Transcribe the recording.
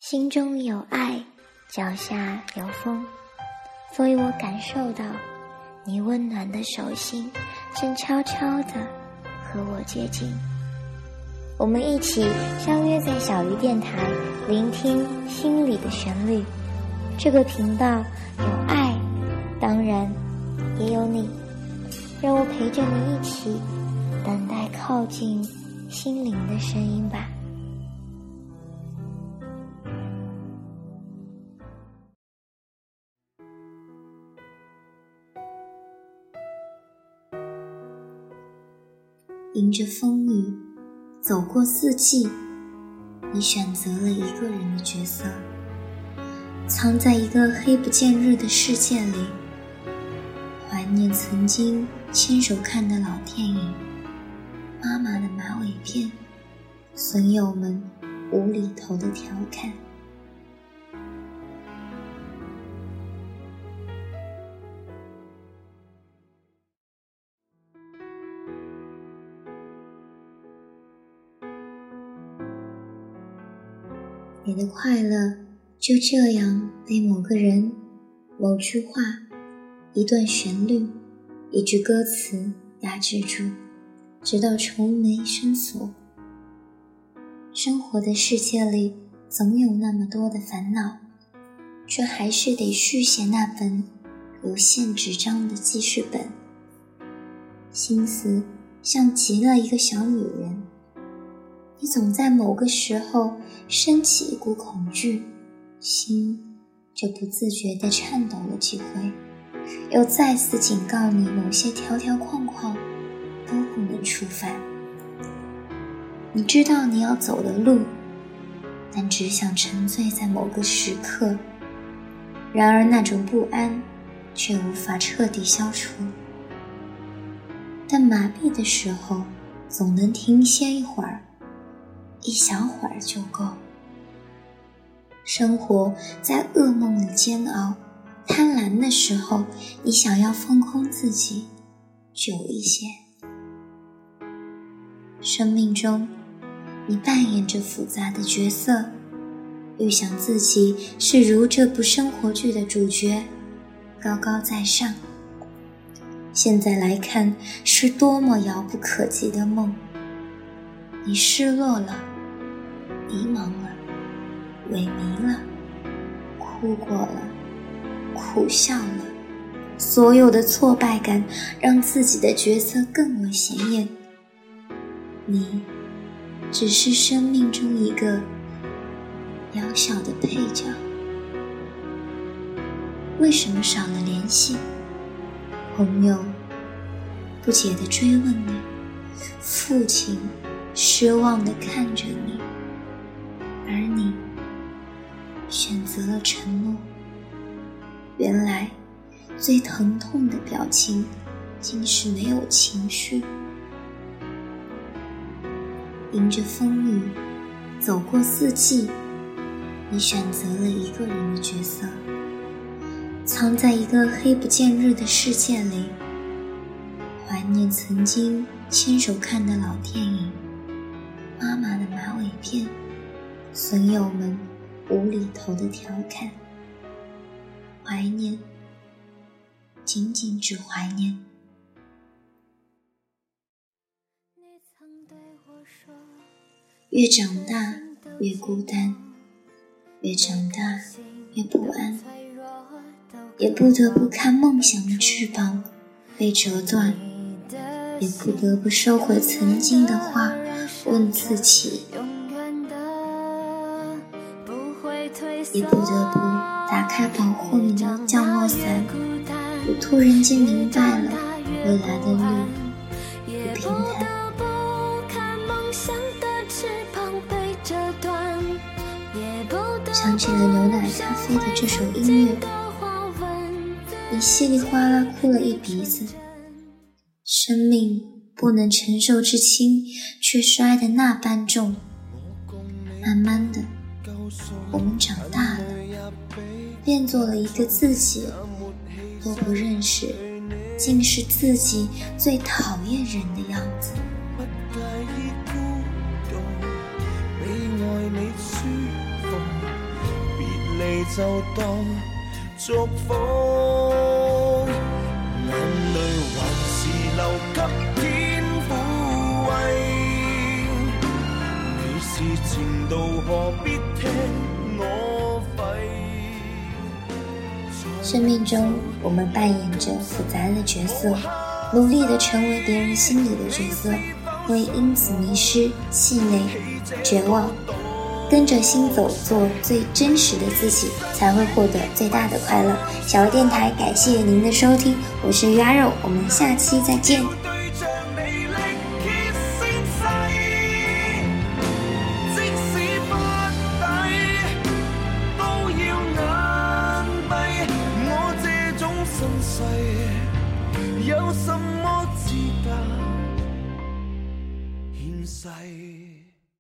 心中有爱，脚下有风，所以我感受到你温暖的手心正悄悄地和我接近。我们一起相约在小鱼电台，聆听心里的旋律。这个频道有爱，当然也有你。让我陪着你一起等待靠近心灵的声音吧。迎着风雨，走过四季，你选择了一个人的角色，藏在一个黑不见日的世界里，怀念曾经亲手看的老电影，妈妈的马尾辫，损友们无厘头的调侃。你的快乐就这样被某个人、某句话、一段旋律、一句歌词压制住，直到愁眉深锁。生活的世界里总有那么多的烦恼，却还是得续写那本有限纸张的记事本。心思像极了一个小女人。你总在某个时候升起一股恐惧，心就不自觉地颤抖了几回，又再次警告你某些条条框框都不能触犯。你知道你要走的路，但只想沉醉在某个时刻。然而那种不安却无法彻底消除。但麻痹的时候，总能停歇一会儿。一小会儿就够。生活在噩梦里煎熬，贪婪的时候，你想要放空自己，久一些。生命中，你扮演着复杂的角色，预想自己是如这部生活剧的主角，高高在上。现在来看，是多么遥不可及的梦。你失落了。迷茫了，萎靡了，哭过了，苦笑了，所有的挫败感让自己的角色更为显眼。你只是生命中一个渺小的配角。为什么少了联系？朋友不解地追问你，父亲失望地看着你。而你选择了沉默。原来，最疼痛的表情，竟是没有情绪。迎着风雨，走过四季，你选择了一个人的角色，藏在一个黑不见日的世界里，怀念曾经牵手看的老电影，妈妈的马尾辫。损友们无厘头的调侃，怀念，仅仅只怀念。越长大越孤单，越长大越不安，也不得不看梦想的翅膀被折断，也不得不收回曾经的话，问自己。也不得不打开保护你的降落伞，我突然间明白了未来的路不平坦。想起了牛奶咖啡的这首音乐，你稀里哗啦哭了一鼻子。生命不能承受之轻，却摔得那般重。慢慢的。我们长大了，变做了一个自己都不认识，竟是自己最讨厌人的样子。就当祝福，眼泪还是留给是前度，何必听我吠？生命中，我们扮演着复杂的角色，努力的成为别人心里的角色，会因此迷失、气馁、绝望。跟着心走，做最真实的自己，才会获得最大的快乐。小微电台，感谢您的收听，我是鱼阿肉，我们下期再见。有什么资格？献世。